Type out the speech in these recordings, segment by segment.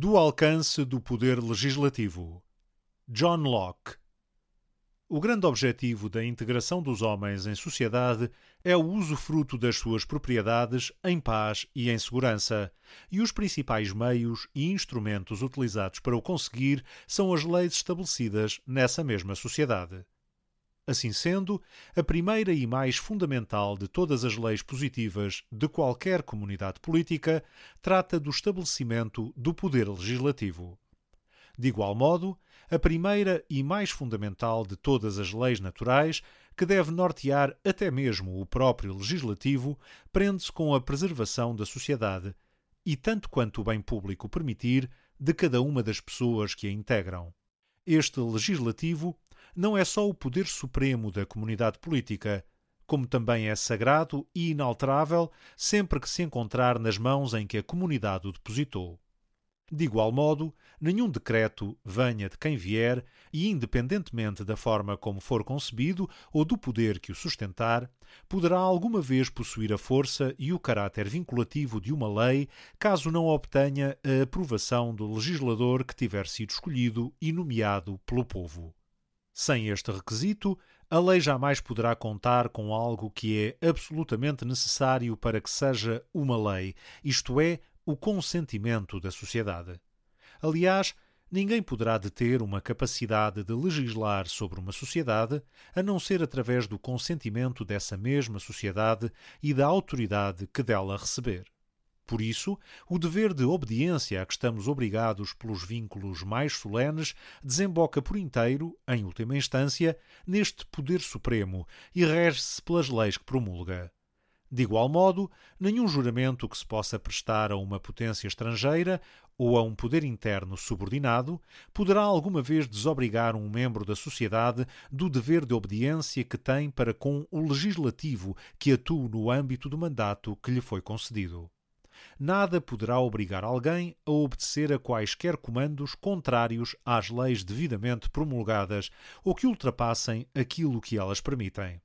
Do alcance do poder legislativo. John Locke. O grande objetivo da integração dos homens em sociedade é o usufruto das suas propriedades em paz e em segurança, e os principais meios e instrumentos utilizados para o conseguir são as leis estabelecidas nessa mesma sociedade. Assim sendo, a primeira e mais fundamental de todas as leis positivas de qualquer comunidade política trata do estabelecimento do poder legislativo. De igual modo, a primeira e mais fundamental de todas as leis naturais, que deve nortear até mesmo o próprio legislativo, prende-se com a preservação da sociedade e, tanto quanto o bem público permitir, de cada uma das pessoas que a integram. Este legislativo não é só o poder supremo da comunidade política, como também é sagrado e inalterável sempre que se encontrar nas mãos em que a comunidade o depositou. De igual modo, nenhum decreto, venha de quem vier, e independentemente da forma como for concebido ou do poder que o sustentar, poderá alguma vez possuir a força e o caráter vinculativo de uma lei, caso não obtenha a aprovação do legislador que tiver sido escolhido e nomeado pelo povo. Sem este requisito, a lei jamais poderá contar com algo que é absolutamente necessário para que seja uma lei, isto é, o consentimento da sociedade. Aliás, ninguém poderá deter uma capacidade de legislar sobre uma sociedade a não ser através do consentimento dessa mesma sociedade e da autoridade que dela receber. Por isso, o dever de obediência a que estamos obrigados pelos vínculos mais solenes desemboca por inteiro, em última instância, neste poder supremo e rege-se pelas leis que promulga. De igual modo, nenhum juramento que se possa prestar a uma potência estrangeira ou a um poder interno subordinado poderá alguma vez desobrigar um membro da sociedade do dever de obediência que tem para com o legislativo que atua no âmbito do mandato que lhe foi concedido nada poderá obrigar alguém a obedecer a quaisquer comandos contrários às leis devidamente promulgadas ou que ultrapassem aquilo que elas permitem.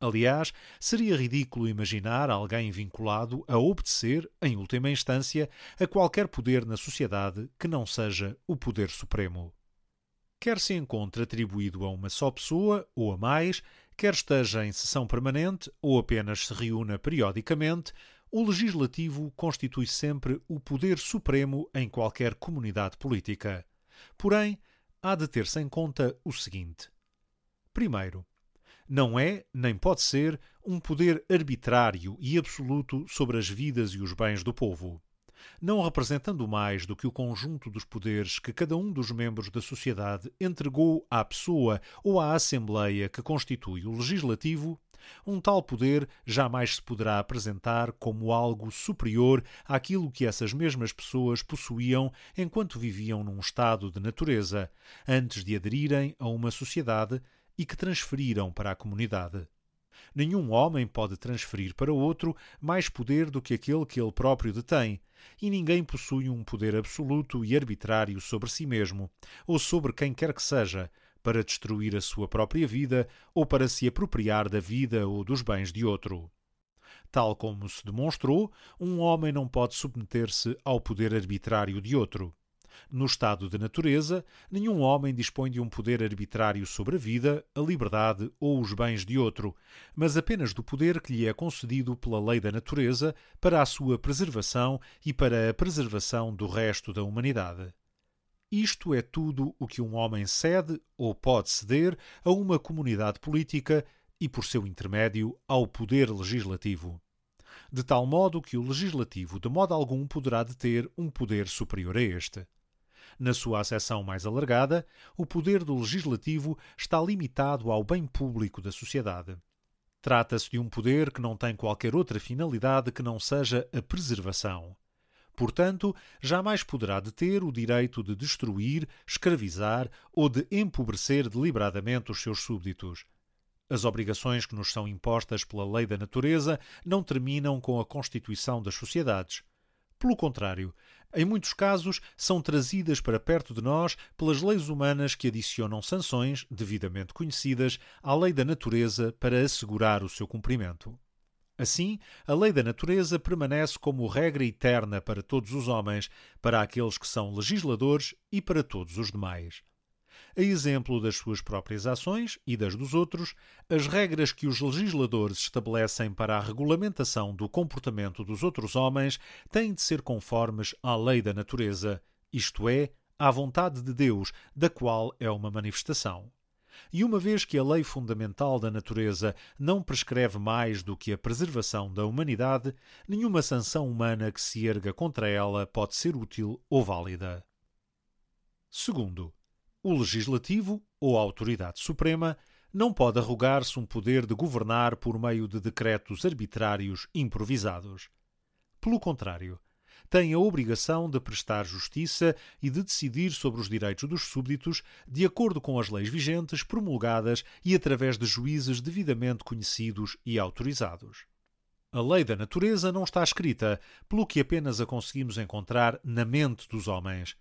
Aliás, seria ridículo imaginar alguém vinculado a obedecer, em última instância, a qualquer poder na sociedade que não seja o poder supremo. Quer se encontre atribuído a uma só pessoa ou a mais, quer esteja em sessão permanente ou apenas se reúna periodicamente, o legislativo constitui sempre o poder supremo em qualquer comunidade política. Porém, há de ter-se em conta o seguinte: primeiro, não é, nem pode ser, um poder arbitrário e absoluto sobre as vidas e os bens do povo não representando mais do que o conjunto dos poderes que cada um dos membros da sociedade entregou à pessoa ou à Assembleia que constitui o Legislativo, um tal poder jamais se poderá apresentar como algo superior àquilo que essas mesmas pessoas possuíam enquanto viviam num estado de natureza, antes de aderirem a uma sociedade e que transferiram para a comunidade. Nenhum homem pode transferir para outro mais poder do que aquele que ele próprio detém, e ninguém possui um poder absoluto e arbitrário sobre si mesmo, ou sobre quem quer que seja, para destruir a sua própria vida ou para se apropriar da vida ou dos bens de outro. Tal como se demonstrou, um homem não pode submeter-se ao poder arbitrário de outro. No estado de natureza, nenhum homem dispõe de um poder arbitrário sobre a vida, a liberdade ou os bens de outro, mas apenas do poder que lhe é concedido pela lei da natureza para a sua preservação e para a preservação do resto da humanidade. Isto é tudo o que um homem cede ou pode ceder a uma comunidade política e, por seu intermédio, ao poder legislativo de tal modo que o legislativo de modo algum poderá deter um poder superior a este. Na sua acessão mais alargada, o poder do legislativo está limitado ao bem público da sociedade. Trata-se de um poder que não tem qualquer outra finalidade que não seja a preservação. Portanto, jamais poderá deter o direito de destruir, escravizar ou de empobrecer deliberadamente os seus súbditos. As obrigações que nos são impostas pela lei da natureza não terminam com a constituição das sociedades. Pelo contrário, em muitos casos, são trazidas para perto de nós pelas leis humanas que adicionam sanções, devidamente conhecidas, à lei da natureza para assegurar o seu cumprimento. Assim, a lei da natureza permanece como regra eterna para todos os homens, para aqueles que são legisladores e para todos os demais. A exemplo das suas próprias ações e das dos outros, as regras que os legisladores estabelecem para a regulamentação do comportamento dos outros homens têm de ser conformes à lei da natureza, isto é, à vontade de Deus, da qual é uma manifestação. E uma vez que a lei fundamental da natureza não prescreve mais do que a preservação da humanidade, nenhuma sanção humana que se erga contra ela pode ser útil ou válida. Segundo, o legislativo, ou a autoridade suprema, não pode arrogar-se um poder de governar por meio de decretos arbitrários improvisados. Pelo contrário, tem a obrigação de prestar justiça e de decidir sobre os direitos dos súbditos de acordo com as leis vigentes promulgadas e através de juízes devidamente conhecidos e autorizados. A lei da natureza não está escrita, pelo que apenas a conseguimos encontrar na mente dos homens.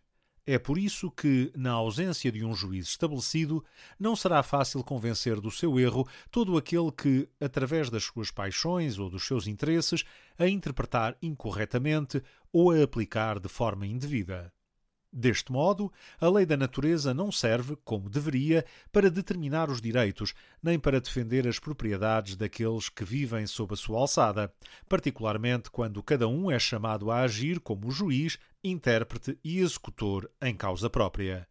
É por isso que, na ausência de um juiz estabelecido, não será fácil convencer do seu erro todo aquele que, através das suas paixões ou dos seus interesses, a interpretar incorretamente ou a aplicar de forma indevida. Deste modo, a lei da natureza não serve, como deveria, para determinar os direitos, nem para defender as propriedades daqueles que vivem sob a sua alçada, particularmente quando cada um é chamado a agir como juiz, intérprete e executor em causa própria.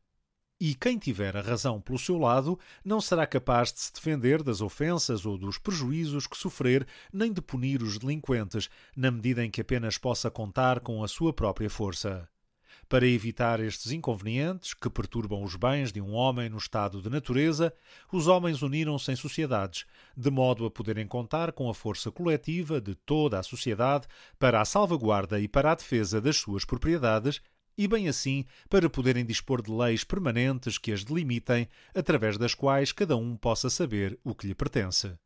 E quem tiver a razão pelo seu lado não será capaz de se defender das ofensas ou dos prejuízos que sofrer, nem de punir os delinquentes, na medida em que apenas possa contar com a sua própria força. Para evitar estes inconvenientes que perturbam os bens de um homem no estado de natureza, os homens uniram-se em sociedades, de modo a poderem contar com a força coletiva de toda a sociedade para a salvaguarda e para a defesa das suas propriedades e bem assim para poderem dispor de leis permanentes que as delimitem, através das quais cada um possa saber o que lhe pertence.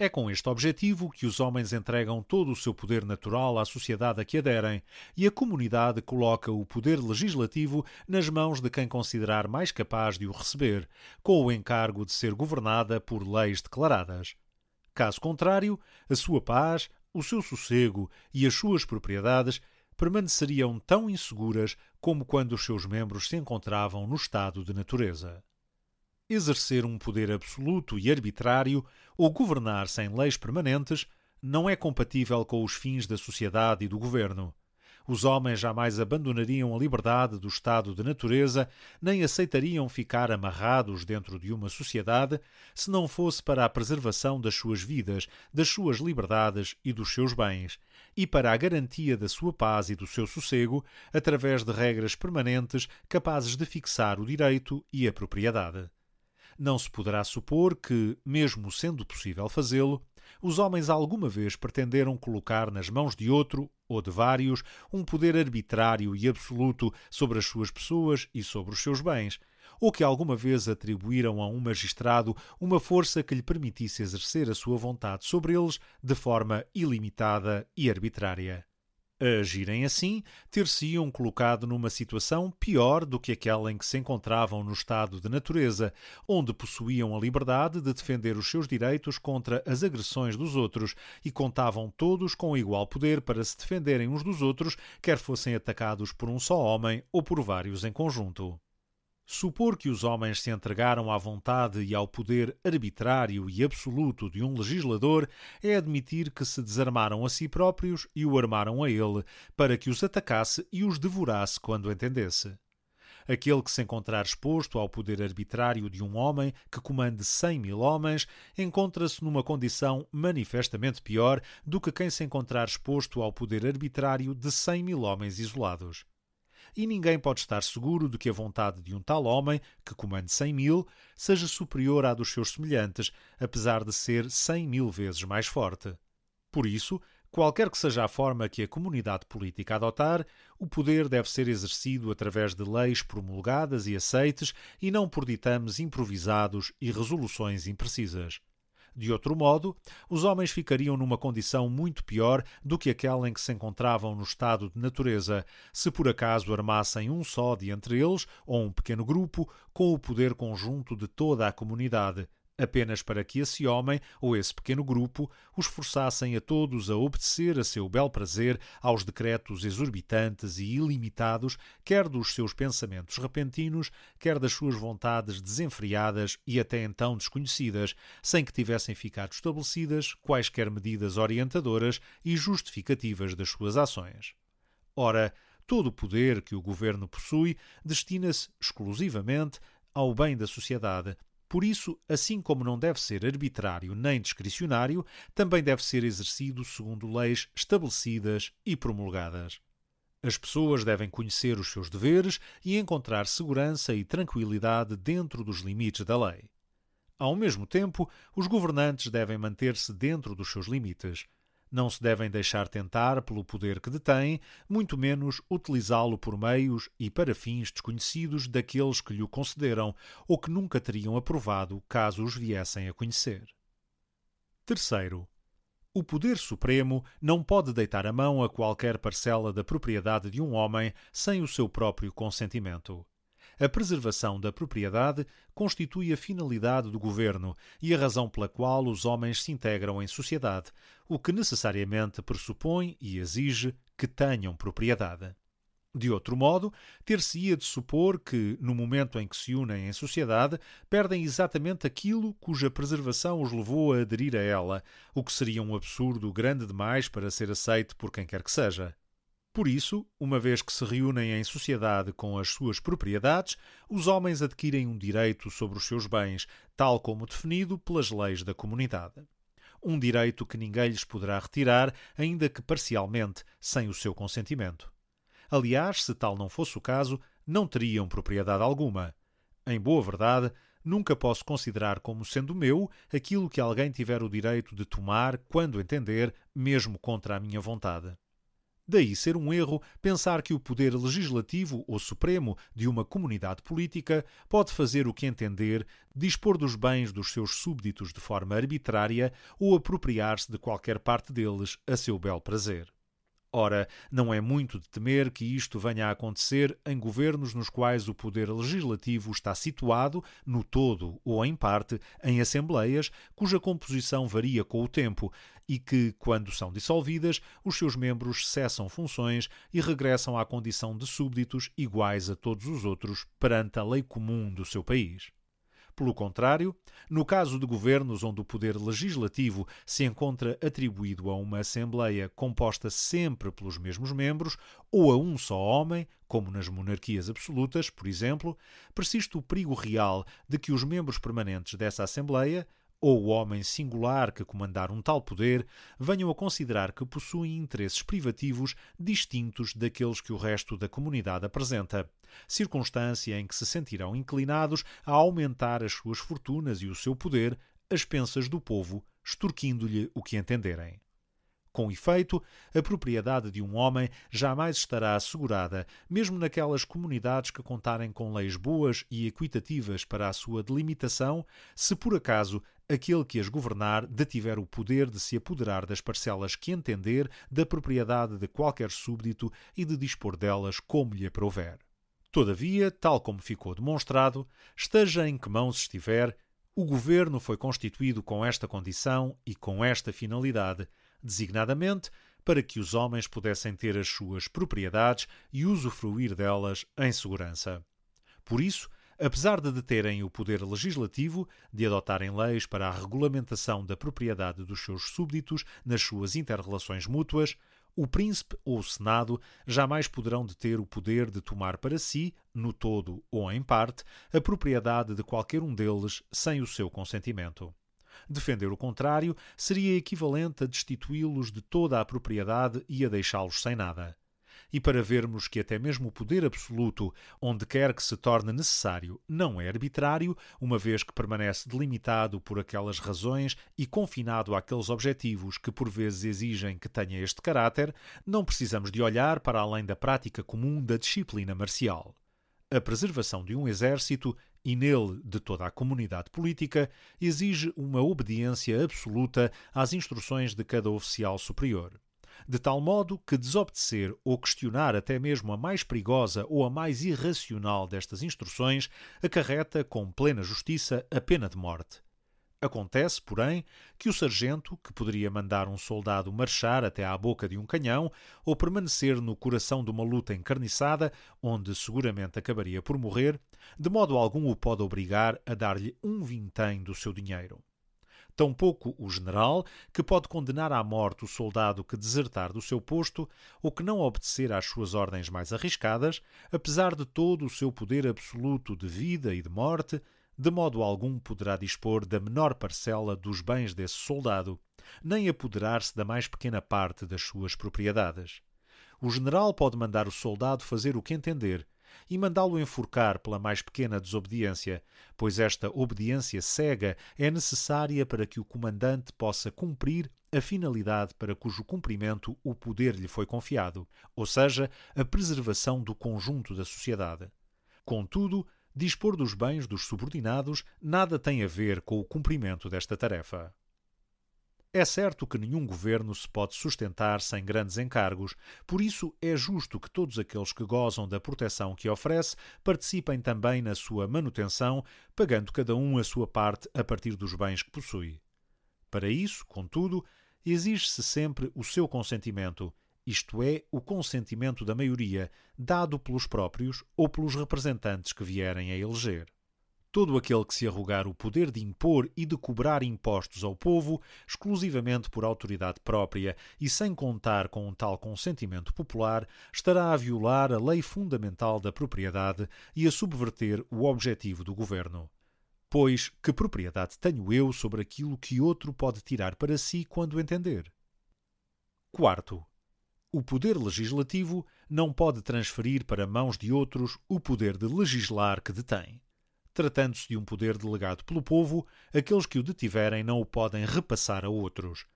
É com este objetivo que os homens entregam todo o seu poder natural à sociedade a que aderem, e a comunidade coloca o poder legislativo nas mãos de quem considerar mais capaz de o receber, com o encargo de ser governada por leis declaradas. Caso contrário, a sua paz, o seu sossego e as suas propriedades permaneceriam tão inseguras como quando os seus membros se encontravam no estado de natureza. Exercer um poder absoluto e arbitrário ou governar sem leis permanentes não é compatível com os fins da sociedade e do governo. Os homens jamais abandonariam a liberdade do estado de natureza, nem aceitariam ficar amarrados dentro de uma sociedade, se não fosse para a preservação das suas vidas, das suas liberdades e dos seus bens, e para a garantia da sua paz e do seu sossego, através de regras permanentes capazes de fixar o direito e a propriedade. Não se poderá supor que, mesmo sendo possível fazê-lo, os homens alguma vez pretenderam colocar nas mãos de outro, ou de vários, um poder arbitrário e absoluto sobre as suas pessoas e sobre os seus bens, ou que alguma vez atribuíram a um magistrado uma força que lhe permitisse exercer a sua vontade sobre eles de forma ilimitada e arbitrária. A agirem assim, ter-se-iam colocado numa situação pior do que aquela em que se encontravam no estado de natureza, onde possuíam a liberdade de defender os seus direitos contra as agressões dos outros e contavam todos com igual poder para se defenderem uns dos outros, quer fossem atacados por um só homem ou por vários em conjunto. Supor que os homens se entregaram à vontade e ao poder arbitrário e absoluto de um legislador é admitir que se desarmaram a si próprios e o armaram a ele, para que os atacasse e os devorasse quando entendesse. Aquele que se encontrar exposto ao poder arbitrário de um homem que comande cem mil homens encontra-se numa condição manifestamente pior do que quem se encontrar exposto ao poder arbitrário de cem mil homens isolados e ninguém pode estar seguro de que a vontade de um tal homem, que comande cem mil, seja superior à dos seus semelhantes, apesar de ser cem mil vezes mais forte. Por isso, qualquer que seja a forma que a comunidade política adotar, o poder deve ser exercido através de leis promulgadas e aceites e não por ditames improvisados e resoluções imprecisas. De outro modo, os homens ficariam numa condição muito pior do que aquela em que se encontravam no estado de natureza, se por acaso armassem um só de entre eles, ou um pequeno grupo, com o poder conjunto de toda a comunidade, apenas para que esse homem ou esse pequeno grupo os forçassem a todos a obedecer a seu bel prazer aos decretos exorbitantes e ilimitados, quer dos seus pensamentos repentinos, quer das suas vontades desenfreadas e até então desconhecidas, sem que tivessem ficado estabelecidas quaisquer medidas orientadoras e justificativas das suas ações. Ora, todo o poder que o governo possui destina-se exclusivamente ao bem da sociedade por isso, assim como não deve ser arbitrário nem discricionário, também deve ser exercido segundo leis estabelecidas e promulgadas. As pessoas devem conhecer os seus deveres e encontrar segurança e tranquilidade dentro dos limites da lei. Ao mesmo tempo, os governantes devem manter-se dentro dos seus limites, não se devem deixar tentar pelo poder que detêm, muito menos utilizá-lo por meios e para fins desconhecidos daqueles que lhe o concederam ou que nunca teriam aprovado caso os viessem a conhecer. Terceiro, o poder supremo não pode deitar a mão a qualquer parcela da propriedade de um homem sem o seu próprio consentimento. A preservação da propriedade constitui a finalidade do governo e a razão pela qual os homens se integram em sociedade, o que necessariamente pressupõe e exige que tenham propriedade. De outro modo, ter-se-ia de supor que, no momento em que se unem em sociedade, perdem exatamente aquilo cuja preservação os levou a aderir a ela, o que seria um absurdo grande demais para ser aceito por quem quer que seja. Por isso, uma vez que se reúnem em sociedade com as suas propriedades, os homens adquirem um direito sobre os seus bens, tal como definido pelas leis da comunidade. Um direito que ninguém lhes poderá retirar, ainda que parcialmente, sem o seu consentimento. Aliás, se tal não fosse o caso, não teriam propriedade alguma. Em boa verdade, nunca posso considerar como sendo meu aquilo que alguém tiver o direito de tomar quando entender, mesmo contra a minha vontade. Daí ser um erro pensar que o poder legislativo ou supremo de uma comunidade política pode fazer o que entender, dispor dos bens dos seus súbditos de forma arbitrária ou apropriar-se de qualquer parte deles a seu bel prazer. Ora, não é muito de temer que isto venha a acontecer em governos nos quais o poder legislativo está situado, no todo ou em parte, em assembleias cuja composição varia com o tempo e que, quando são dissolvidas, os seus membros cessam funções e regressam à condição de súbditos iguais a todos os outros perante a lei comum do seu país. Pelo contrário, no caso de governos onde o poder legislativo se encontra atribuído a uma Assembleia composta sempre pelos mesmos membros ou a um só homem, como nas monarquias absolutas, por exemplo, persiste o perigo real de que os membros permanentes dessa Assembleia, ou o homem singular que comandar um tal poder venham a considerar que possuem interesses privativos distintos daqueles que o resto da comunidade apresenta, circunstância em que se sentirão inclinados a aumentar as suas fortunas e o seu poder às pensas do povo, extorquindo-lhe o que entenderem. Com efeito, a propriedade de um homem jamais estará assegurada, mesmo naquelas comunidades que contarem com leis boas e equitativas para a sua delimitação, se por acaso aquele que as governar detiver o poder de se apoderar das parcelas que entender da propriedade de qualquer súbdito e de dispor delas como lhe aprouver. Todavia, tal como ficou demonstrado, esteja em que mãos estiver, o governo foi constituído com esta condição e com esta finalidade, designadamente para que os homens pudessem ter as suas propriedades e usufruir delas em segurança. Por isso, apesar de deterem o poder legislativo de adotarem leis para a regulamentação da propriedade dos seus súbditos nas suas interrelações mútuas, o príncipe ou o senado jamais poderão deter o poder de tomar para si, no todo ou em parte, a propriedade de qualquer um deles sem o seu consentimento. Defender o contrário seria equivalente a destituí-los de toda a propriedade e a deixá-los sem nada. E para vermos que até mesmo o poder absoluto, onde quer que se torne necessário, não é arbitrário, uma vez que permanece delimitado por aquelas razões e confinado àqueles objetivos que por vezes exigem que tenha este caráter, não precisamos de olhar para além da prática comum da disciplina marcial. A preservação de um exército e nele de toda a comunidade política, exige uma obediência absoluta às instruções de cada oficial superior. De tal modo que desobedecer ou questionar até mesmo a mais perigosa ou a mais irracional destas instruções acarreta com plena justiça a pena de morte. Acontece, porém, que o sargento, que poderia mandar um soldado marchar até à boca de um canhão ou permanecer no coração de uma luta encarniçada, onde seguramente acabaria por morrer, de modo algum o pode obrigar a dar-lhe um vintém do seu dinheiro. Tampouco o general, que pode condenar à morte o soldado que desertar do seu posto ou que não obedecer às suas ordens mais arriscadas, apesar de todo o seu poder absoluto de vida e de morte, de modo algum poderá dispor da menor parcela dos bens desse soldado, nem apoderar-se da mais pequena parte das suas propriedades. O general pode mandar o soldado fazer o que entender e mandá-lo enforcar pela mais pequena desobediência, pois esta obediência cega é necessária para que o comandante possa cumprir a finalidade para cujo cumprimento o poder lhe foi confiado, ou seja, a preservação do conjunto da sociedade. Contudo, dispor dos bens dos subordinados nada tem a ver com o cumprimento desta tarefa. É certo que nenhum governo se pode sustentar sem grandes encargos, por isso é justo que todos aqueles que gozam da proteção que oferece participem também na sua manutenção, pagando cada um a sua parte a partir dos bens que possui. Para isso, contudo, exige-se sempre o seu consentimento isto é, o consentimento da maioria, dado pelos próprios ou pelos representantes que vierem a eleger. Todo aquele que se arrogar o poder de impor e de cobrar impostos ao povo, exclusivamente por autoridade própria e sem contar com um tal consentimento popular, estará a violar a lei fundamental da propriedade e a subverter o objetivo do governo. Pois, que propriedade tenho eu sobre aquilo que outro pode tirar para si quando entender? Quarto, o poder legislativo não pode transferir para mãos de outros o poder de legislar que detém. Tratando-se de um poder delegado pelo povo, aqueles que o detiverem não o podem repassar a outros.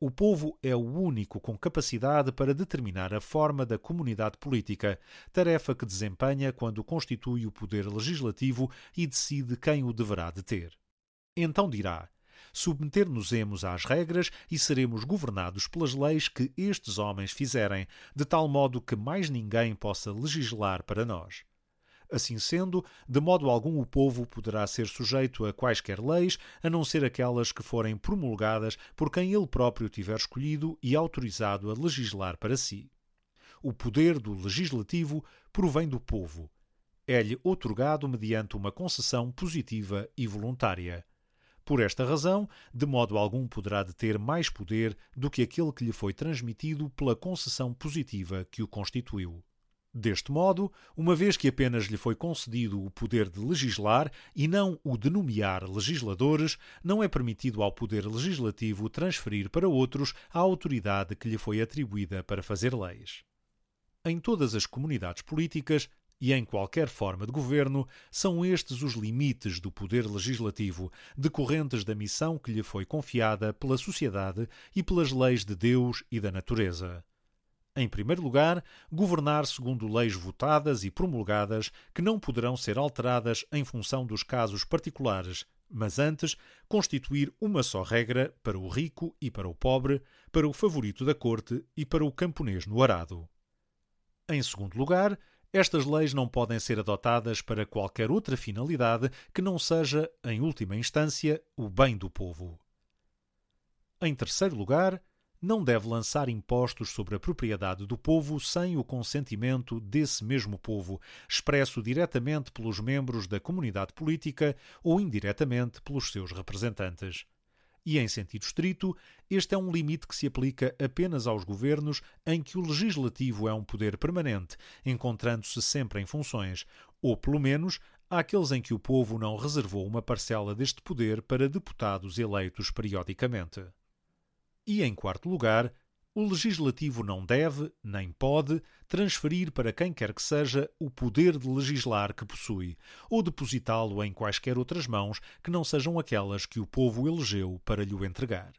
O povo é o único com capacidade para determinar a forma da comunidade política, tarefa que desempenha quando constitui o poder legislativo e decide quem o deverá deter. Então dirá: submeter-nos-emos às regras e seremos governados pelas leis que estes homens fizerem, de tal modo que mais ninguém possa legislar para nós. Assim sendo, de modo algum o povo poderá ser sujeito a quaisquer leis, a não ser aquelas que forem promulgadas por quem ele próprio tiver escolhido e autorizado a legislar para si. O poder do legislativo provém do povo. É-lhe otorgado mediante uma concessão positiva e voluntária. Por esta razão, de modo algum poderá deter mais poder do que aquele que lhe foi transmitido pela concessão positiva que o constituiu. Deste modo, uma vez que apenas lhe foi concedido o poder de legislar e não o de nomear legisladores, não é permitido ao poder legislativo transferir para outros a autoridade que lhe foi atribuída para fazer leis. Em todas as comunidades políticas, e em qualquer forma de governo, são estes os limites do poder legislativo, decorrentes da missão que lhe foi confiada pela sociedade e pelas leis de Deus e da natureza. Em primeiro lugar, governar segundo leis votadas e promulgadas que não poderão ser alteradas em função dos casos particulares, mas antes constituir uma só regra para o rico e para o pobre, para o favorito da corte e para o camponês no arado. Em segundo lugar, estas leis não podem ser adotadas para qualquer outra finalidade que não seja, em última instância, o bem do povo. Em terceiro lugar, não deve lançar impostos sobre a propriedade do povo sem o consentimento desse mesmo povo, expresso diretamente pelos membros da comunidade política ou indiretamente pelos seus representantes e, em sentido estrito, este é um limite que se aplica apenas aos governos em que o legislativo é um poder permanente, encontrando-se sempre em funções, ou, pelo menos, àqueles em que o povo não reservou uma parcela deste poder para deputados eleitos periodicamente. E, em quarto lugar, o legislativo não deve, nem pode, transferir para quem quer que seja o poder de legislar que possui, ou depositá-lo em quaisquer outras mãos que não sejam aquelas que o povo elegeu para lhe o entregar.